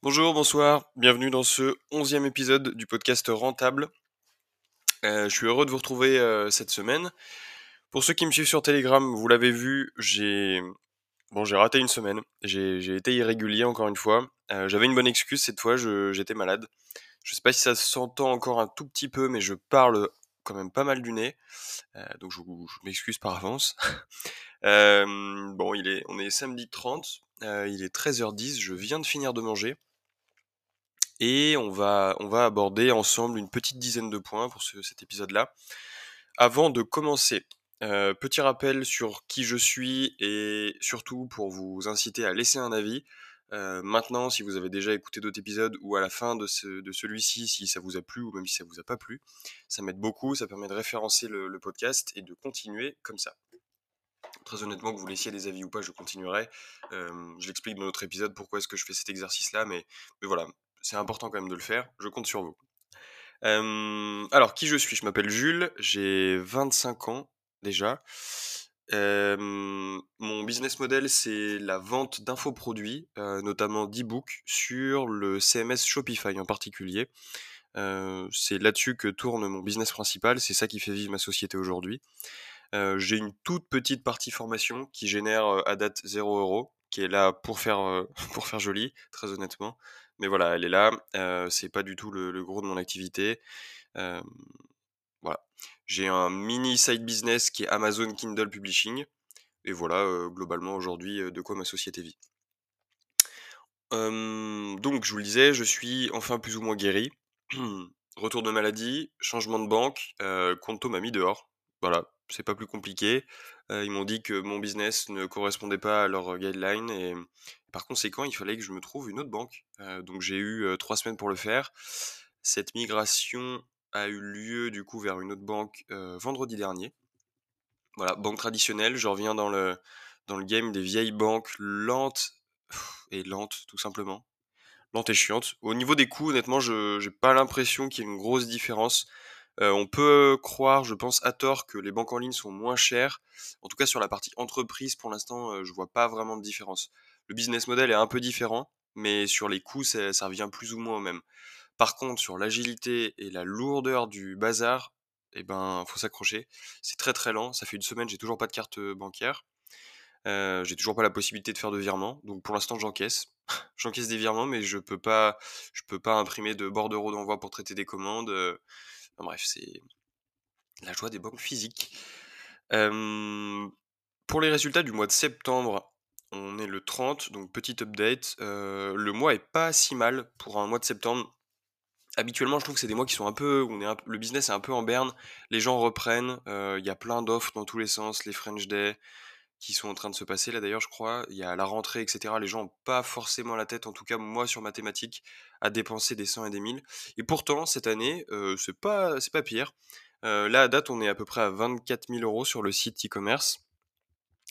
Bonjour, bonsoir, bienvenue dans ce onzième épisode du podcast Rentable. Euh, je suis heureux de vous retrouver euh, cette semaine. Pour ceux qui me suivent sur Telegram, vous l'avez vu, j'ai bon, j'ai raté une semaine. J'ai été irrégulier encore une fois. Euh, j'avais une bonne excuse cette fois, j'étais malade. Je sais pas si ça s'entend encore un tout petit peu, mais je parle quand même pas mal du nez. donc je, m'excuse par avance. bon, il est, on est samedi 30, il est 13h10, je viens de finir de manger et on va, on va aborder ensemble une petite dizaine de points pour cet épisode-là. Avant de commencer, euh, petit rappel sur qui je suis et surtout pour vous inciter à laisser un avis. Euh, maintenant, si vous avez déjà écouté d'autres épisodes ou à la fin de, celui-ci, si ça vous a plu ou même si ça vous a pas plu, ça m'aide beaucoup, ça permet de référencer le, podcast et de continuer comme ça. Très honnêtement, que vous laissiez des avis ou pas, je continuerai. Euh, je l'explique dans notre épisode pourquoi est-ce que je fais cet exercice-là, mais voilà, c'est important quand même de le faire, je compte sur vous. alors, qui je suis? Je m'appelle Jules, j'ai 25 ans déjà. mon business model, c'est la vente d'infoproduits, euh, notamment d'e-books, sur le CMS Shopify en particulier. Euh, c'est là-dessus que tourne mon business principal, c'est ça qui fait vivre ma société aujourd'hui. Euh, j'ai une toute petite partie formation qui génère à date 0 euros, qui est là pour faire, pour faire joli, très honnêtement. Mais voilà, elle est là. C'est pas du tout le, gros de mon activité. voilà. J'ai un mini side business qui est Amazon Kindle Publishing. Et voilà, globalement aujourd'hui, de quoi ma société vit. donc, je vous le disais, je suis enfin plus ou moins guéri. Retour de maladie, changement de banque, euh, Conto m'a mis dehors. Voilà, c'est pas plus compliqué. ils m'ont dit que mon business ne correspondait pas à leurs guidelines par conséquent, il fallait que je me trouve une autre banque. donc j'ai eu trois semaines pour le faire. Cette migration a eu lieu du coup vers une autre banque vendredi dernier. Voilà, banque traditionnelle. Je reviens dans le, dans le game des vieilles banques lentes et lentes tout simplement. Lentes et chiantes. Au niveau des coûts, honnêtement, je n'ai pas l'impression qu'il y ait une grosse différence. Euh, on peut croire, je pense, à tort que les banques en ligne sont moins chères. En tout cas, sur la partie entreprise, pour l'instant, je euh, je vois pas vraiment de différence. Le business model est un peu différent, mais sur les coûts, ça, revient plus ou moins au même. Par contre, sur l'agilité et la lourdeur du bazar, eh ben, faut s'accrocher. C'est très très lent. Ça fait une semaine, j'ai toujours pas de carte euh, bancaire. Euh, j'ai toujours pas la possibilité de faire de virement. Donc pour l'instant, j'encaisse. j'encaisse des virements, mais je peux pas, je peux pas imprimer de bordereaux d'envoi pour traiter des commandes bref, c'est la joie des banques physiques. pour les résultats du mois de septembre, on est le 30, donc petite update. le mois est pas si mal pour un mois de septembre. Habituellement, je trouve que c'est des mois qui sont un peu, on est le business est un peu en berne. Les gens reprennent, il y a plein d'offres dans tous les sens, les French Day, qui sont en train de se passer là d'ailleurs je crois. Il y a la rentrée, etc. Les gens n'ont pas forcément la tête, en tout cas moi sur mathématiques, à dépenser des 100 et des 1000. Et pourtant cette année, euh, c'est pas, pas pire. Euh, là à date on est à peu près à 24 000 euros sur le site e-commerce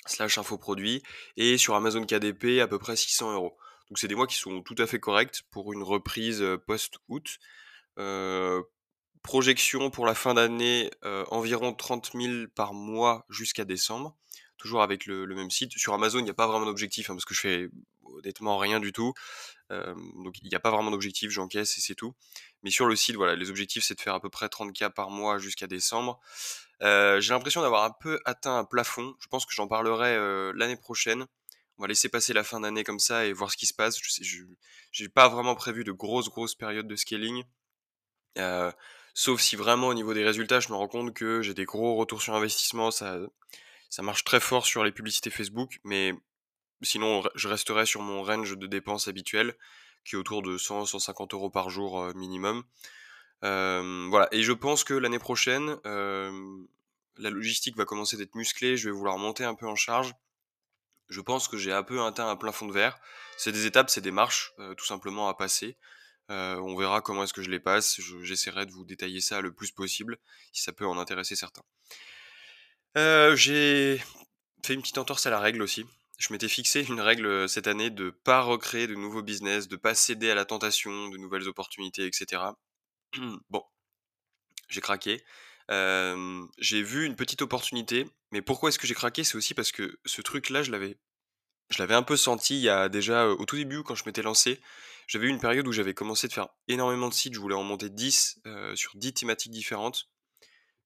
slash infoproduit et sur Amazon KDP à peu près 600 euros. Donc c'est des mois qui sont tout à fait corrects pour une reprise euh, post-août. projection pour la fin d'année environ 30 000 par mois jusqu'à décembre toujours avec le, même site. Sur Amazon, il n'y a pas vraiment d'objectif, hein, parce que je fais honnêtement rien du tout. donc il n'y a pas vraiment d'objectif, j'encaisse et c'est tout. Mais sur le site, voilà, les objectifs, c'est de faire à peu près 30K par mois jusqu'à décembre. J'ai l'impression d'avoir un peu atteint un plafond. Je pense que j'en parlerai l'année prochaine. On va laisser passer la fin d'année comme ça et voir ce qui se passe. Je n'ai pas vraiment prévu de grosses, grosses périodes de scaling. sauf si vraiment au niveau des résultats, je me rends compte que j'ai des gros retours sur investissement, ça, ça marche très fort sur les publicités Facebook, mais sinon, je resterai sur mon range de dépenses habituel, qui est autour de 100-150 euros par jour minimum. voilà, et je pense que l'année prochaine, la logistique va commencer d'être musclée, je vais vouloir monter un peu en charge. Je pense que j'ai un peu atteint un plafond de verre. C'est des étapes, c'est des marches, tout simplement à passer. On verra comment est-ce que je les passe. J'essaierai de vous détailler ça le plus possible, si ça peut en intéresser certains. J'ai fait une petite entorse à la règle aussi. Je m'étais fixé une règle cette année de pas recréer de nouveaux business, de pas céder à la tentation, de nouvelles opportunités, etc. bon, j'ai craqué. j'ai vu une petite opportunité, mais pourquoi est-ce que j'ai craqué? C'est aussi parce que ce truc-là, je l'avais Je l'avais un peu senti il y a déjà, au tout début quand je m'étais lancé, j'avais eu une période où j'avais commencé de faire énormément de sites, je voulais en monter 10, heu, sur 10 thématiques différentes,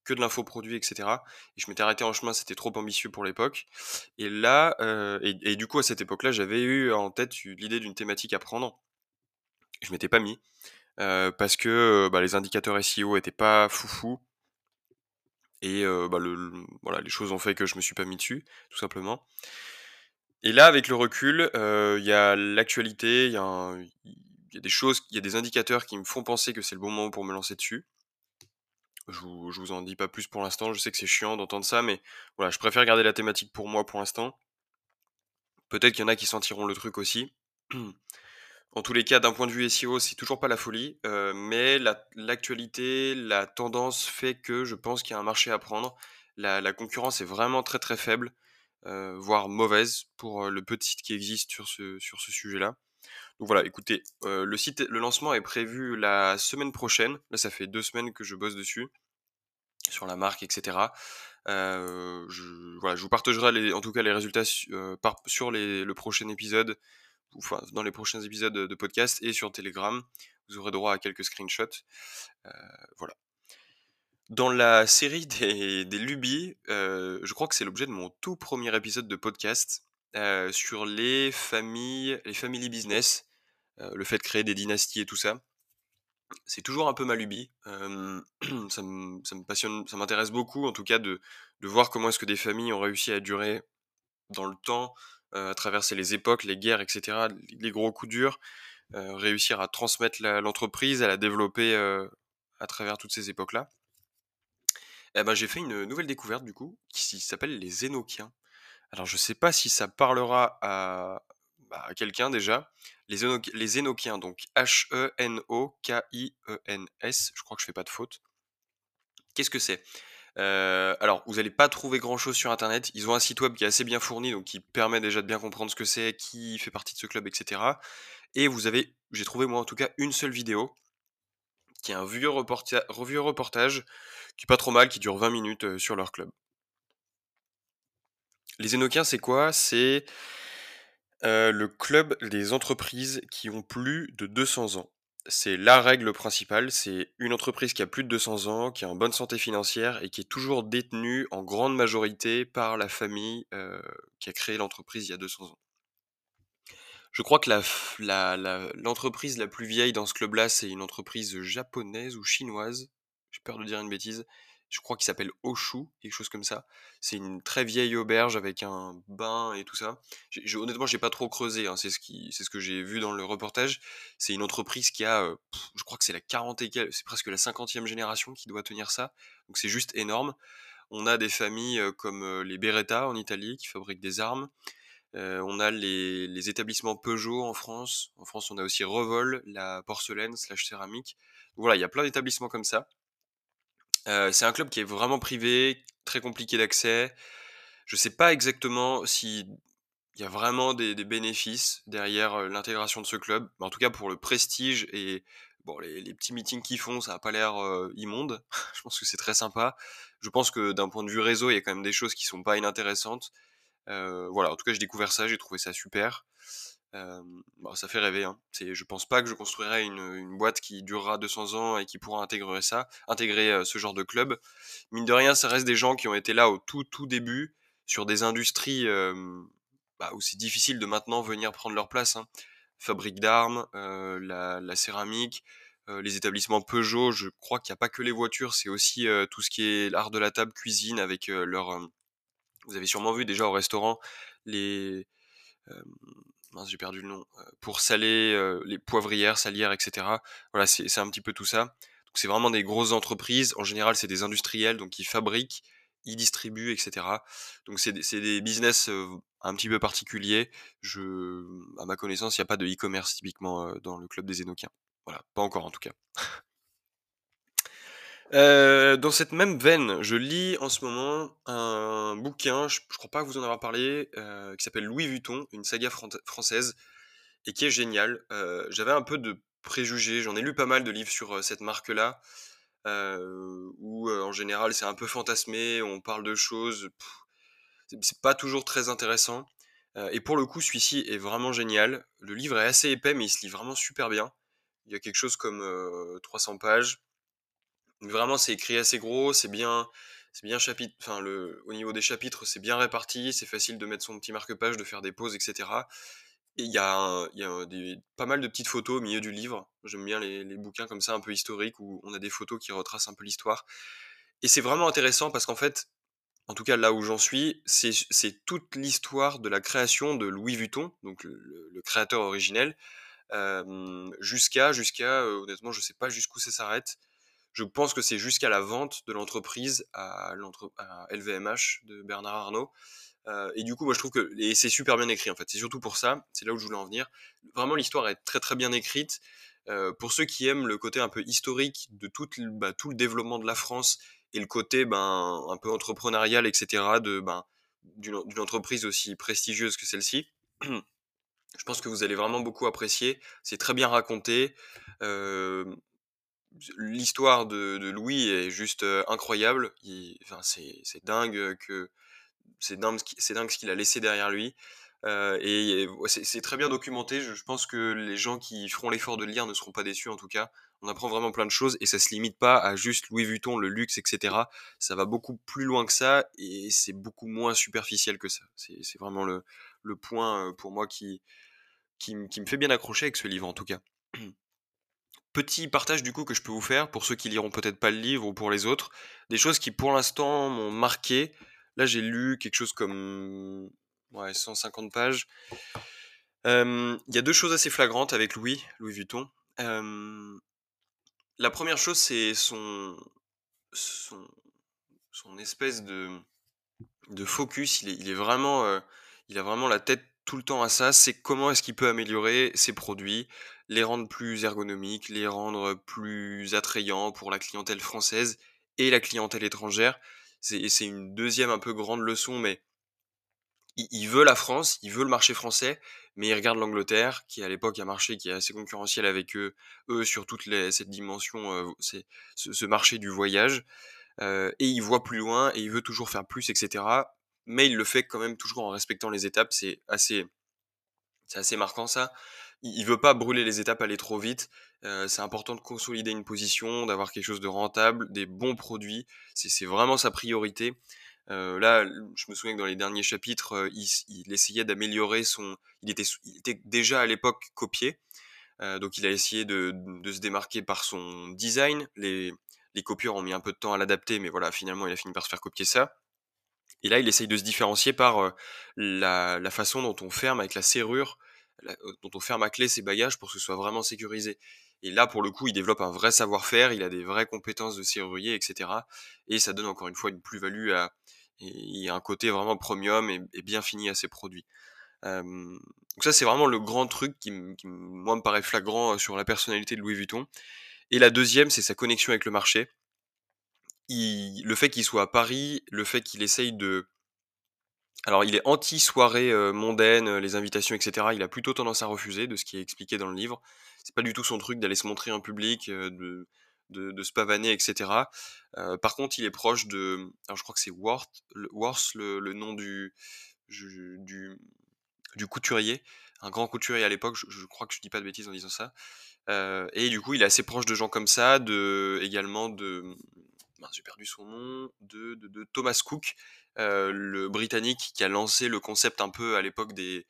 que de l'infoproduit et cetera et je m'étais arrêté en chemin, c'était trop ambitieux pour l'époque et là, heu et du coup à cette époque-là, j'avais eu en tête l'idée d'une thématique à prendre. Je m'étais pas mis, heu, parce que, heu, bah, les indicateurs SEO étaient pas foufou et bah, le voilà, les choses ont fait que je me suis pas mis dessus, tout simplement. Et là, avec le recul, il y a l'actualité, il y y a des choses, il y a des indicateurs qui me font penser que c'est le bon moment pour me lancer dessus. Je vous vous en dis pas plus pour l'instant, je sais que c'est chiant d'entendre ça, mais voilà, je préfère garder la thématique pour moi pour l'instant. Peut-être qu'il y en a qui sentiront le truc aussi. En tous les cas, d'un point de vue SEO, c'est toujours pas la folie, heu, mais la l'actualité, la tendance fait que je pense qu'il y a un marché à prendre. La concurrence est vraiment très, très faible, heu, voire mauvaise pour, heu, le peu de sites qui existent sur ce sur ce sujet-là. Donc voilà, écoutez, heu, le lancement est prévu la semaine prochaine. Là, ça fait 2 semaines que je bosse dessus, sur la marque et cetera. Heu, je voilà, je vous partagerai en tout cas les résultats par sur le prochain épisode, enfin dans les prochains épisodes de podcast et sur Telegram. Vous aurez droit à quelques screenshots. Voilà. Dans la série des des lubies, je crois que c'est l'objet de mon tout premier épisode de podcast, sur les familles, les family business, le fait de créer des dynasties et tout ça. C'est toujours un peu ma lubie, ça me passionne, ça m'intéresse beaucoup en tout cas de voir comment est-ce que des familles ont réussi à durer dans le temps, à traverser les époques, les guerres et cetera, les gros coups durs, réussir à transmettre l'entreprise, à la développer, à travers toutes ces époques-là. Et bah, j'ai fait une nouvelle découverte du coup, qui s'appelle les Enochiens. Alors je sais pas si ça parlera à, bah, à quelqu'un déjà. Les, Eno- donc H-E-N-O-K-I-E-N-S, je crois que je fais pas de faute. Qu'est-ce que c'est? Euh, alors, vous n'allez pas trouver grand-chose sur Internet. Ils ont un site web qui est assez bien fourni, donc qui permet déjà de bien comprendre ce que c'est, qui fait partie de ce club, etc. Et vous avez, j'ai trouvé moi en tout cas une seule vidéo, qui est un vieux reportage, qui est pas trop mal, qui dure 20 minutes euh, sur leur club. Les Enochiens, c'est quoi? C'est euh, le club des entreprises qui ont plus de 200 ans. C'est la règle principale, c'est une entreprise qui a plus de 200 ans, qui est en bonne santé financière et qui est toujours détenue en grande majorité par la famille euh, qui a créé l'entreprise il y a 200 ans. Je crois que f- la- l'entreprise la, plus vieille dans ce club-là, c'est une entreprise japonaise ou chinoise. J'ai peur de dire une bêtise. Je crois qu'il s'appelle Oshu, quelque chose comme ça. C'est une très vieille auberge avec un bain et tout ça. J'ai- j'ai- honnêtement, j'ai pas trop creusé. hein, C'est ce que j'ai vu dans le reportage. C'est une entreprise qui a, euh, je crois que c'est la 40 et c'est presque la cinquantième génération qui doit tenir ça. Donc c'est juste énorme. On a des familles euh, comme euh, les Beretta en Italie qui fabriquent des armes. On a les, les établissements Peugeot en France. En France, on a aussi Revol, la porcelaine slash céramique. Voilà, il y a plein d'établissements comme ça. Euh, c'est un club qui est vraiment privé, très compliqué d'accès. Je sais pas exactement si il y a vraiment des, bénéfices derrière l'intégration de ce club. En tout cas, pour le prestige et bon, les, petits meetings qu'ils font, ça a pas l'air immonde. Je pense que c'est très sympa. Je pense que d'un point de vue réseau, il y a quand même des choses qui sont pas inintéressantes. Euh, voilà, en tout cas, j'ai découvert ça, j'ai trouvé ça super. Bon, ça fait rêver. Hein. C'est, je pense pas que je construirai une, boîte qui durera 200 ans et qui pourra intégrer ça, intégrer ce genre de club. Mine de rien, ça reste des gens qui ont été là au tout tout début sur des industries bah, où c'est difficile de maintenant venir prendre leur place. Hein. Fabrique d'armes, la, céramique, les établissements Peugeot. Je crois qu'il n'y a pas que les voitures, c'est aussi tout ce qui est l'art de la table, cuisine avec leur vous avez sûrement vu déjà au restaurant les mince j'ai perdu le nom euh, pour saler euh, les poivrières, salières, etc. Voilà, c'est un petit peu tout ça. Donc c'est vraiment des grosses entreprises. En général, c'est des industriels donc ils fabriquent, ils distribuent, etc. Donc c'est des, business euh, un petit peu particuliers. Je, à ma connaissance, il n'y a pas de e-commerce typiquement dans le club des Enochiens. Voilà, pas encore en tout cas. Euh, dans cette même veine, je lis en ce moment un bouquin, je, je crois pas vous en avoir parlé, euh, qui s'appelle Louis Vuitton, une saga fran- française, et qui est génial. Euh, J'avais un peu de préjugés, j'en ai lu pas mal de livres sur cette marque-là, où en général c'est un peu fantasmé, on parle de choses, c'est pas toujours très intéressant. Et pour le coup, celui-ci est vraiment génial. Le livre est assez épais, mais il se lit vraiment super bien. Il y a quelque chose comme, heu, 300 pages. Vraiment, c'est écrit assez gros, c'est bien c'est bien chapit enfin le au niveau des chapitres, c'est bien réparti, c'est facile de mettre son petit marque-page, de faire des pauses et cetera et il y a un pas mal de petites photos au milieu du livre. J'aime bien les les bouquins comme ça un peu historiques où on a des photos qui retracent un peu l'histoire et c'est vraiment intéressant parce qu'en fait, en tout cas là où j'en suis, c'est toute l'histoire de la création de Louis Vuitton, donc le créateur originel, hem, jusqu'à jusqu'à, heu, honnêtement, je sais pas jusqu'où ça s'arrête. Je pense que c'est jusqu'à la vente de l'entreprise à LVMH de Bernard Arnault. Heu et du coup, moi, je trouve que et c'est super bien écrit, en fait. C'est surtout pour ça, c'est là où je voulais en venir. Vraiment, l'histoire est très, très bien écrite. Heu, pour ceux qui aiment le côté un peu historique de bah, tout le développement de la France et le côté, ben, un peu entrepreneurial et cetera de, ben, d'une entreprise aussi prestigieuse que celle-ci. Je pense que vous allez vraiment beaucoup apprécier. C'est très bien raconté. Hem, l'histoire de Louis est juste, incroyable. Enfin, c'est dingue, que c'est dingue ce qu'il a laissé derrière lui, et c'est très bien documenté. Je pense que les gens qui feront l'effort de le lire ne seront pas déçus, en tout cas. On apprend vraiment plein de choses et ça se limite pas à juste Louis Vuitton, le luxe et cetera. Ça va beaucoup plus loin que ça et c'est beaucoup moins superficiel que ça. C'est vraiment le le point, pour moi qui qui qui me fait bien accrocher avec ce livre, en tout cas. Petit partage du coup que je peux vous faire pour ceux qui liront peut-être pas le livre ou pour les autres. Des choses qui pour l'instant m'ont marqué. Là, j'ai lu quelque chose comme, ouais, 150 pages. Il y a 2 choses assez flagrantes avec Louis, Louis Vuitton. La première chose, c'est son espèce de focus. Il est vraiment, heu, il a vraiment la tête tout le temps à ça. C'est comment est-ce qu'il peut améliorer ses produits, les rendre plus ergonomiques, les rendre plus attrayants pour la clientèle française et la clientèle étrangère. C'est une deuxième un peu grande leçon, mais il veut la France, il veut le marché français, mais il regarde l'Angleterre, qui à l'époque un marché qui est assez concurrentiel avec eux, eux sur toute les cette dimension, c'est ce marché du voyage, heu et il voit plus loin et il veut toujours faire plus et cetera, mais il le fait quand même toujours en respectant les étapes. C'est assez c'est assez marquant ça. Il il veut pas brûler les étapes, aller trop vite. Heu, c'est important de consolider une position, d'avoir quelque chose de rentable, des bons produits. C'est vraiment sa priorité. Heu, là, je me souviens que dans les derniers chapitres, heu, il essayait d'améliorer son il était il était déjà à l'époque copié, donc il a essayé de de se démarquer par son design. Les les copieurs ont mis un peu de temps à l'adapter, mais voilà, finalement, il a fini par se faire copier ça et là, il essaye de se différencier par, la façon dont on ferme avec la serrure, dont on ferme à clé ses bagages pour que ce soit vraiment sécurisé et là, pour le coup, il développe un vrai savoir-faire, il a des vraies compétences de serrurier et cetera et ça donne encore une fois une plus-value à et a un côté vraiment premium et et bien fini à ses produits. Donc ça, c'est vraiment le grand truc qui qui moi, me paraît flagrant, sur la personnalité de Louis Vuitton et la deuxième, c'est sa connexion avec le marché. Le fait qu'il soit à Paris, le fait qu'il essaye de alors il est anti soirées, heu, mondaines, heu, les invitations et cetera, il a plutôt tendance à refuser, de ce qui est expliqué dans le livre. C'est pas du tout son truc d'aller se montrer en public, heu, de de se pavaner et cetera. Heu, par contre, il est proche de alors je crois que c'est Worth le Worth le nom du du du couturier, un grand couturier à l'époque, je crois que je dis pas de bêtises en disant ça. Et du coup, il est assez proche de gens comme ça, de également de, j'ai perdu son nom, de Thomas Cook, heu, le britannique qui a lancé le concept un peu à l'époque des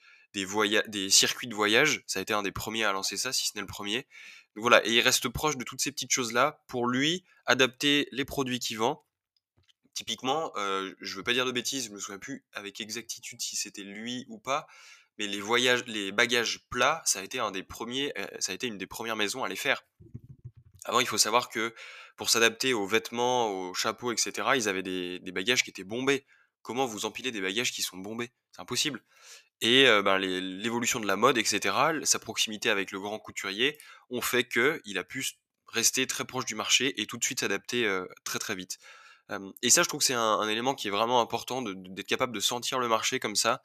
circuits de voyage. Ça a été un des premiers à lancer ça, si ce n'est le premier. Voilà et il reste proche de toutes ces petites choses-là pour lui, adapter les produits qu'il vend. Typiquement, heu, je veux pas dire de bêtises, je me souviens plus avec exactitude si c'était lui ou pas, mais les bagages plats, heu, ça a été une des premières maisons à les faire. Avant, il faut savoir que pour s'adapter aux vêtements, aux chapeaux et cetera, ils avaient des bagages qui étaient bombés. Comment vous empilez des bagages qui sont bombés? C'est impossible et ben, l'évolution de la mode et cetera, l sa proximité avec le grand couturier ont fait qu'il a pu rester très proche du marché et tout de suite s'adapter, très, très vite. Et ça, je trouve que c'est un élément qui est vraiment important d'être capable de sentir le marché comme ça.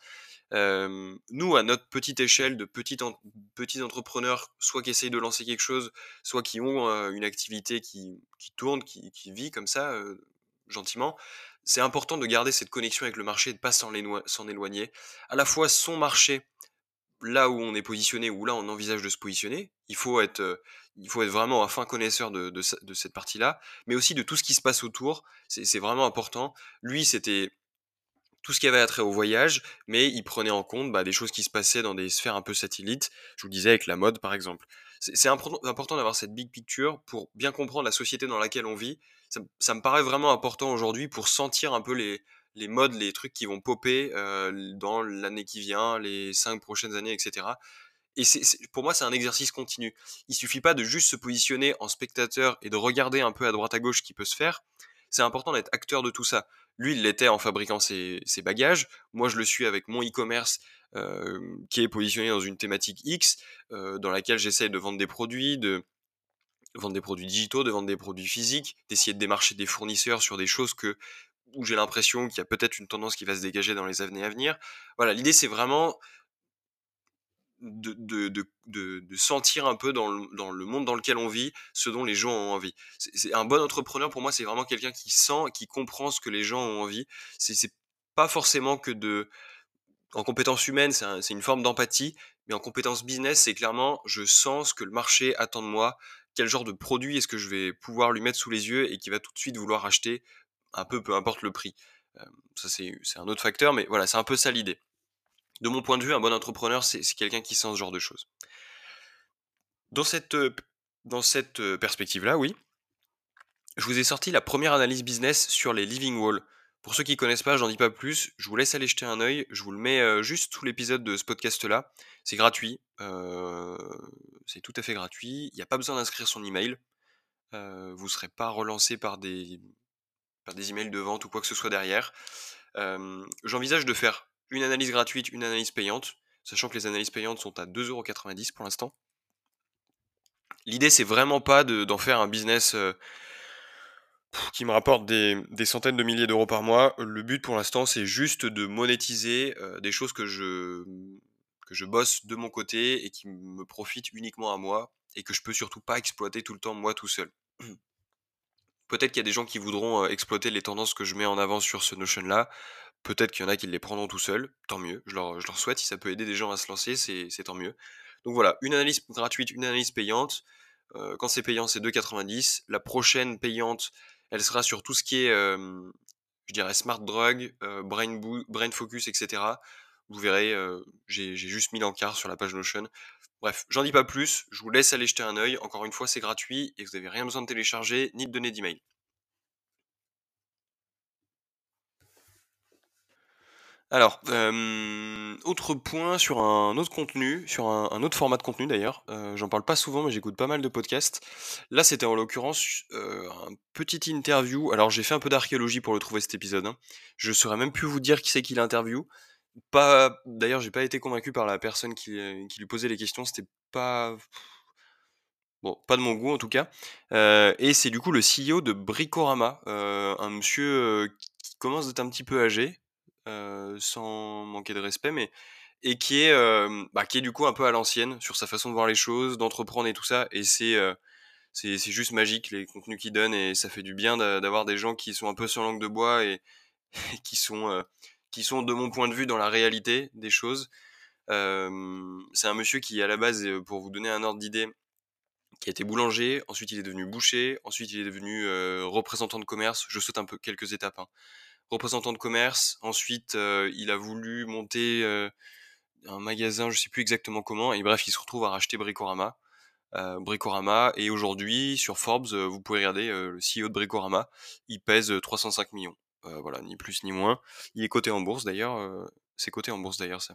Nous, à notre petite échelle de petits ent petits entrepreneurs, soit qui essayent de lancer quelque chose, soit qui ont, une activité qui tourne, qui vit comme ça, gentiment. c'est important de garder cette connexion avec le marché et de pas s'en éloigner. À la fois son marché, là où on est positionné, ou là on envisage de se positionner, il faut être, euh, il faut être vraiment un fin connaisseur de, cette partie-là, mais aussi de tout ce qui se passe autour. C'est vraiment important. Lui, c'était tout ce qui avait attrait au voyage, mais il prenait en compte bah, des choses qui se passaient dans des sphères un peu satellites, je vous le disais avec la mode par exemple. C'est important d'avoir cette big picture pour bien comprendre la société dans laquelle on vit. Ça, me paraît vraiment important aujourd'hui pour sentir un peu les, les modes, les trucs qui vont popper euh, dans l'année qui vient, les cinq prochaines années, etc. Et pour moi, c'est un exercice continu. Il suffit pas de juste se positionner en spectateur et de regarder un peu à droite à gauche ce qui peut se faire. C'est important d'être acteur de tout ça. Lui, il l'était en fabriquant ses, bagages. Moi, je le suis avec mon e-commerce euh, qui est positionné dans une thématique X, euh, dans laquelle j'essaie de vendre des produits, de vendre des produits digitaux, de vendre des produits physiques, d'essayer de démarcher des fournisseurs sur des choses que où j'ai l'impression qu'il y a peut-être une tendance qui va se dégager dans les années à venir. Voilà, l'idée c'est vraiment de, sentir un peu dans le, monde dans lequel on vit ce dont les gens ont envie. C'est un bon entrepreneur pour moi, c'est vraiment quelqu'un qui sent, qui comprend ce que les gens ont envie. C'est pas forcément que de en compétences humaines, c'est une forme d'empathie, mais en compétences business, c'est clairement je sens ce que le marché attend de moi, quel genre de produit est-ce que je vais pouvoir lui mettre sous les yeux et qui va tout de suite vouloir acheter, un peu peu importe le prix. ça c'est un autre facteur, mais voilà, c'est un peu ça l'idée de mon point de vue, un bon entrepreneur, c'est quelqu'un qui sent ce genre de choses. Dans cette, euh, euh, perspective-là, oui, je vous ai sorti la première analyse business sur les living walls. Pour ceux qui ne connaissent pas, j'en dis pas plus, je vous laisse aller jeter un œil, je vous le mets euh, juste sous l'épisode de ce podcast-là. C'est gratuit, c'est tout à fait gratuit, il n'y a pas besoin d'inscrire son email, vous ne serez pas relancé par des, par des emails de vente ou quoi que ce soit derrière. J'envisage de faire une analyse gratuite, une analyse payante, sachant que les analyses payantes sont à 2,90€ pour l'instant. L'idée, c'est vraiment pas d'en faire un business qui me rapporte des, centaines de milliers d'euros par mois. Le but pour l'instant, c'est juste de monétiser des choses que je, que je bosse de mon côté et qui me profitent uniquement à moi et que je peux surtout pas exploiter tout le temps moi tout seul. Peut-être qu'il y a des gens qui voudront exploiter les tendances que je mets en avant sur ce Notion-là. Peut-être qu'il y en a qui les prendront tout seuls, tant mieux. Je leur, souhaite, si ça peut aider des gens à se lancer, c'est tant mieux. Donc voilà, une analyse gratuite, une analyse payante. Quand c'est payant, c'est 2,90. La prochaine payante, elle sera sur tout ce qui est, je dirais, smart drug, brain, brain focus, etc. Vous verrez, j'ai juste mis l'encart sur la page Notion. Bref, j'en dis pas plus, je vous laisse aller jeter un œil. Encore une fois, c'est gratuit et vous n'avez rien besoin de télécharger ni de donner d'email. Alors, autre point sur un autre contenu, sur un, autre format de contenu d'ailleurs. J'en parle pas souvent, mais j'écoute pas mal de podcasts. Là, c'était en l'occurrence un petit interview. Alors, j'ai fait un peu d'archéologie pour le trouver cet épisode. Hein. Je saurais même plus vous dire qui c'est qui l'interview. Pas, d'ailleurs, j'ai pas été convaincu par la personne qui, euh, lui posait les questions. C'était pas, bon, pas de mon goût en tout cas. Euh, et c'est du coup le CEO de Bricorama, euh, un monsieur qui commence d'être un petit peu âgé, sans manquer de respect, mais et qui est, bah, qui est du coup un peu à l'ancienne sur sa façon de voir les choses, d'entreprendre et tout ça. Et c'est c'est juste magique les contenus qu'il donne et ça fait du bien d'avoir des gens qui sont un peu sur langue de bois et qui sont qui sont de mon point de vue dans la réalité des choses. c'est un monsieur qui à la base, pour vous donner un ordre d'idée, qui a été boulanger, ensuite il est devenu boucher, ensuite il est devenu représentant de commerce, je saute un peu quelques étapes. Hein. Représentant de commerce, ensuite il a voulu monter un magasin, je sais plus exactement comment, et bref il se retrouve à racheter Bricorama. Bricorama, et aujourd'hui sur Forbes, vous pouvez regarder le CEO de Bricorama, il pèse 305 millions. Voilà, ni plus ni moins. Il est coté en bourse d'ailleurs. C'est coté en bourse d'ailleurs ça.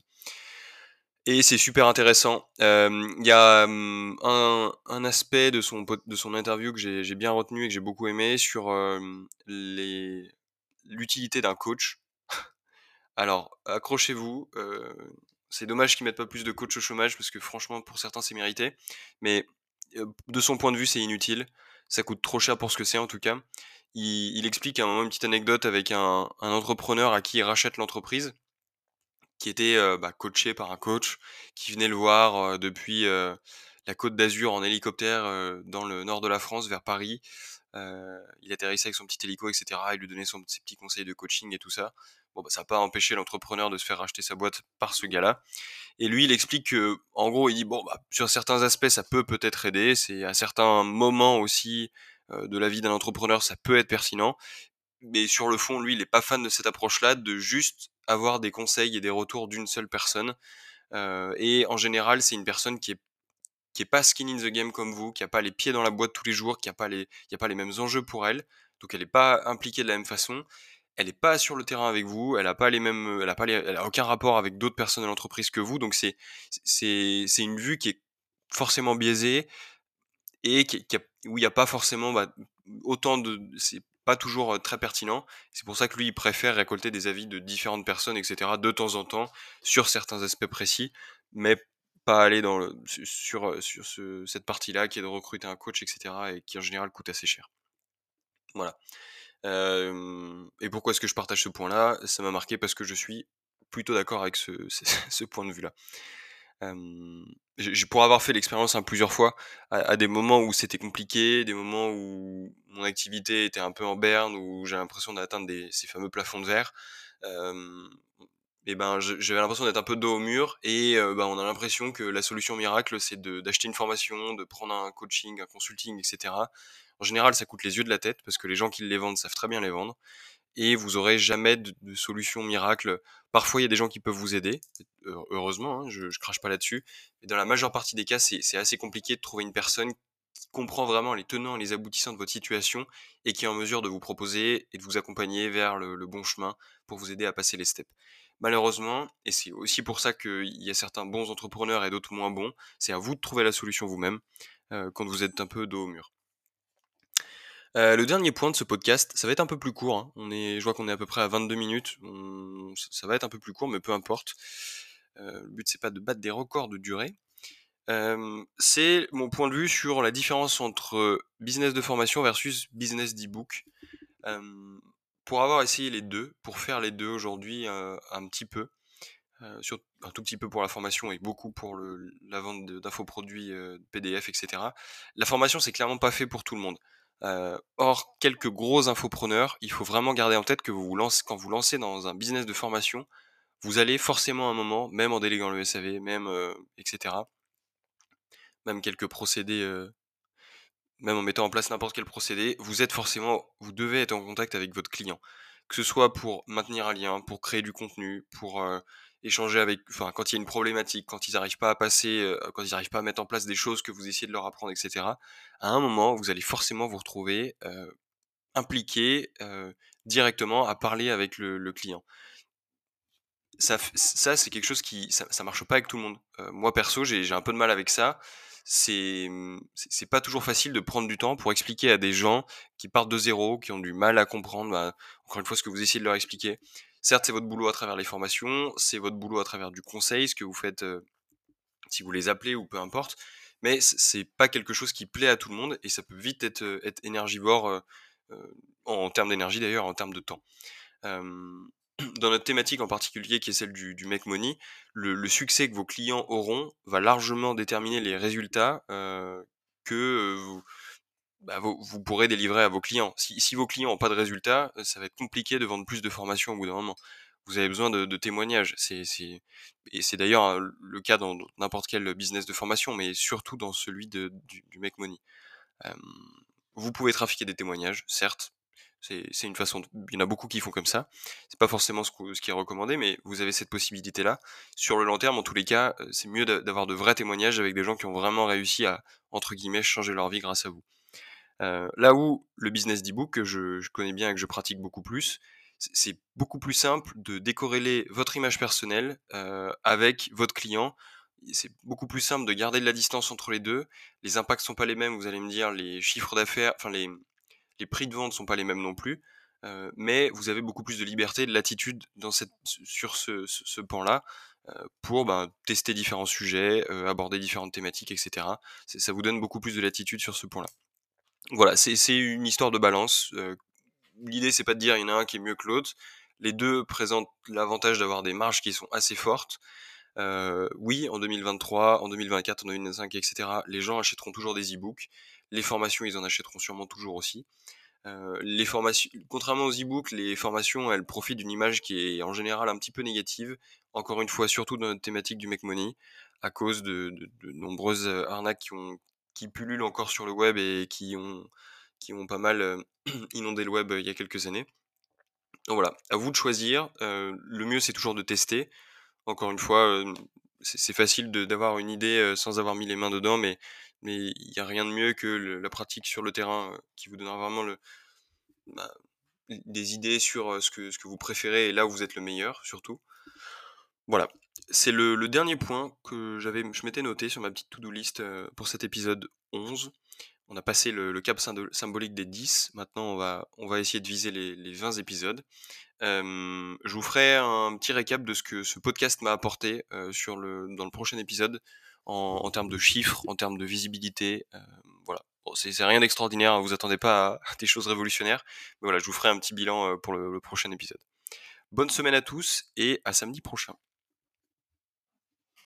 Et c'est super intéressant. Il y a hum, un, aspect de son, de son interview que j'ai bien retenu et que j'ai beaucoup aimé sur l'utilité d'un coach. Alors, accrochez-vous. C'est dommage qu'ils mettent pas plus de coach au chômage parce que franchement, pour certains, c'est mérité. Mais de son point de vue, c'est inutile. Ça coûte trop cher pour ce que c'est en tout cas il, explique un moment une petite anecdote avec un, entrepreneur à qui il rachète l'entreprise, qui était euh, bah, coaché par un coach, qui venait le voir euh, depuis euh, la côte d'Azur en hélicoptère dans le nord de la France vers Paris. il atterrissait avec son petit hélico, etc. Il lui donnait ses petits conseils de coaching et tout ça. Bon, bah, ça n'a pas empêché l'entrepreneur de se faire racheter sa boîte par ce gars-là. Et lui, il explique que, en gros, il dit bon, bah, sur certains aspects, ça peut peut-être aider. C'est à certains moments aussi de la vie d'un entrepreneur, ça peut être pertinent. Mais sur le fond, lui, il n'est pas fan de cette approche-là, de juste avoir des conseils et des retours d'une seule personne. et en général, c'est une personne qui est qui est pas skin in the game comme vous, qui a pas les pieds dans la boîte tous les jours, qui a pas les, pas les mêmes enjeux pour elle, donc elle n'est pas impliquée de la même façon, elle n'est pas sur le terrain avec vous, elle a pas les mêmes, elle a pas elle a aucun rapport avec d'autres personnes de l'entreprise que vous, donc c'est une vue qui est forcément biaisée et où il n'y a pas forcément bah, autant de, c'est pas toujours très pertinent. C'est pour ça que lui, il préfère récolter des avis de différentes personnes, etc., de temps en temps, sur certains aspects précis, mais pas aller dans le, sur, sur ce, cette partie-là qui est de recruter un coach, etc. et qui en général coûte assez cher. Voilà. et pourquoi est-ce que je partage ce point-là? Ça m'a marqué parce que je suis plutôt d'accord avec ce, point de vue-là. Euh, pour avoir fait l'expérience hein, plusieurs fois, à, des moments où c'était compliqué, des moments où mon activité était un peu en berne, où j'ai l'impression d'atteindre ces fameux plafonds de verre, et ben j'avais l'impression d'être un peu dos au mur et ben, on a l'impression que la solution miracle c'est d'acheter une formation, de prendre un coaching, un consulting, etc. En général, ça coûte les yeux de la tête parce que les gens qui les vendent savent très bien les vendre et vous aurez jamais de, solution miracle. Parfois, il y a des gens qui peuvent vous aider, heureusement, hein, je, crache pas là-dessus. Mais dans la majeure partie des cas, c'est assez compliqué de trouver une personne qui comprend vraiment les tenants et les aboutissants de votre situation et qui est en mesure de vous proposer et de vous accompagner vers le bon chemin pour vous aider à passer les steps. Malheureusement, et c'est aussi pour ça qu'il y a certains bons entrepreneurs et d'autres moins bons, c'est à vous de trouver la solution vous-même quand vous êtes un peu dos au mur. Euh, le dernier point de ce podcast, ça va être un peu plus court. Hein. On est, je vois qu'on est à peu près à 22 minutes. ça va être un peu plus court, mais peu importe. Euh, le but c'est pas de battre des records de durée. c'est mon point de vue sur la différence entre business de formation versus business d'e-book pour avoir essayé les deux, pour faire les deux aujourd'hui un petit peu, un tout petit peu pour la formation et beaucoup pour la vente d'infoproduits, PDF, etc. La formation, c'est clairement pas fait pour tout le monde. Or, quelques gros infopreneurs, il faut vraiment garder en tête que vous, lancez, quand vous lancez dans un business de formation, vous allez forcément à un moment, même en déléguant le SAV, même, etc., même quelques procédés même en mettant en place n'importe quel procédé, vous êtes forcément, vous devez être en contact avec votre client. Que ce soit pour maintenir un lien, pour créer du contenu, pour échanger avec, enfin, quand il y a une problématique, quand ils n'arrivent pas à passer, euh, quand ils n'arrivent pas à mettre en place des choses que vous essayez de leur apprendre, etc. À un moment, vous allez forcément vous retrouver euh, impliqué directement à parler avec le, client. Ça, ça c'est quelque chose qui, ça, ça marche pas avec tout le monde. moi perso, j'ai un peu de mal avec ça c'est pas toujours facile de prendre du temps pour expliquer à des gens qui partent de zéro, qui ont du mal à comprendre, bah, encore une fois, ce que vous essayez de leur expliquer. Certes, c'est votre boulot à travers les formations, c'est votre boulot à travers du conseil, ce que vous faites si vous les appelez ou peu importe, mais c'est pas quelque chose qui plaît à tout le monde et ça peut vite être, énergivore en, termes d'énergie d'ailleurs, en termes de temps. Dans notre thématique en particulier, qui est celle du, Make Money, le, succès que vos clients auront va largement déterminer les résultats que bah, vous, vous, pourrez délivrer à vos clients. Si, vos clients n'ont pas de résultats, ça va être compliqué de vendre plus de formations au bout d'un moment. Vous avez besoin de, témoignages. C'est, et c'est d'ailleurs hein, le cas dans n'importe quel business de formation, mais surtout dans celui du, Make Money. vous pouvez trafiquer des témoignages, certes, c'est une façon. Il y en a beaucoup qui font comme ça. C'est pas forcément ce, qui est recommandé, mais vous avez cette possibilité-là. Sur le long terme, en tous les cas, euh, c'est mieux d'avoir de vrais témoignages avec des gens qui ont vraiment réussi à entre guillemets changer leur vie grâce à vous. Là où le business d'ebook que je, connais bien et que je pratique beaucoup plus, c'est beaucoup plus simple de décorréler votre image personnelle avec votre client. C'est beaucoup plus simple de garder de la distance entre les deux. Les impacts sont pas les mêmes, vous allez me dire, les chiffres d'affaires, enfin les, prix de vente ne sont pas les mêmes non plus, mais vous avez beaucoup plus de liberté, de latitude sur ce, ce, pan-là euh, pour ben, tester différents sujets, aborder différentes thématiques, etc. Ça vous donne beaucoup plus de latitude sur ce point-là. Voilà, c'est une histoire de balance. L'idée, c'est pas de dire il y en a un qui est mieux que l'autre. Les deux présentent l'avantage d'avoir des marges qui sont assez fortes. oui, en 2023, en 2024, en 2025, etc., les gens achèteront toujours des e-books. Les formations, ils en achèteront sûrement toujours aussi. contrairement aux e-books, les formations, elles profitent d'une image qui est en général un petit peu négative. Encore une fois, surtout dans notre thématique du make money, à cause de, nombreuses arnaques qui, ont, qui pullulent encore sur le web et qui ont, qui ont pas mal inondé le web il y a quelques années. Donc voilà, à vous de choisir. le mieux, c'est toujours de tester. Encore une fois, c'est facile d'avoir une idée sans avoir mis les mains dedans, mais il n'y a rien de mieux que la pratique sur le terrain qui vous donnera vraiment le, bah, des idées sur ce que, ce que vous préférez et là où vous êtes le meilleur, surtout. Voilà, c'est le, dernier point que j'avais, je m'étais noté sur ma petite to-do list pour cet épisode 11. On a passé le, cap symbolique des 10. Maintenant, on va, essayer de viser les, les 20 épisodes. je vous ferai un petit récap de ce que ce podcast m'a apporté le, dans le prochain épisode en, termes de chiffres, en termes de visibilité. voilà. c'est rien d'extraordinaire, hein, vous attendez pas à, des choses révolutionnaires. Mais voilà, je vous ferai un petit bilan pour le prochain épisode. Bonne semaine à tous et à samedi prochain.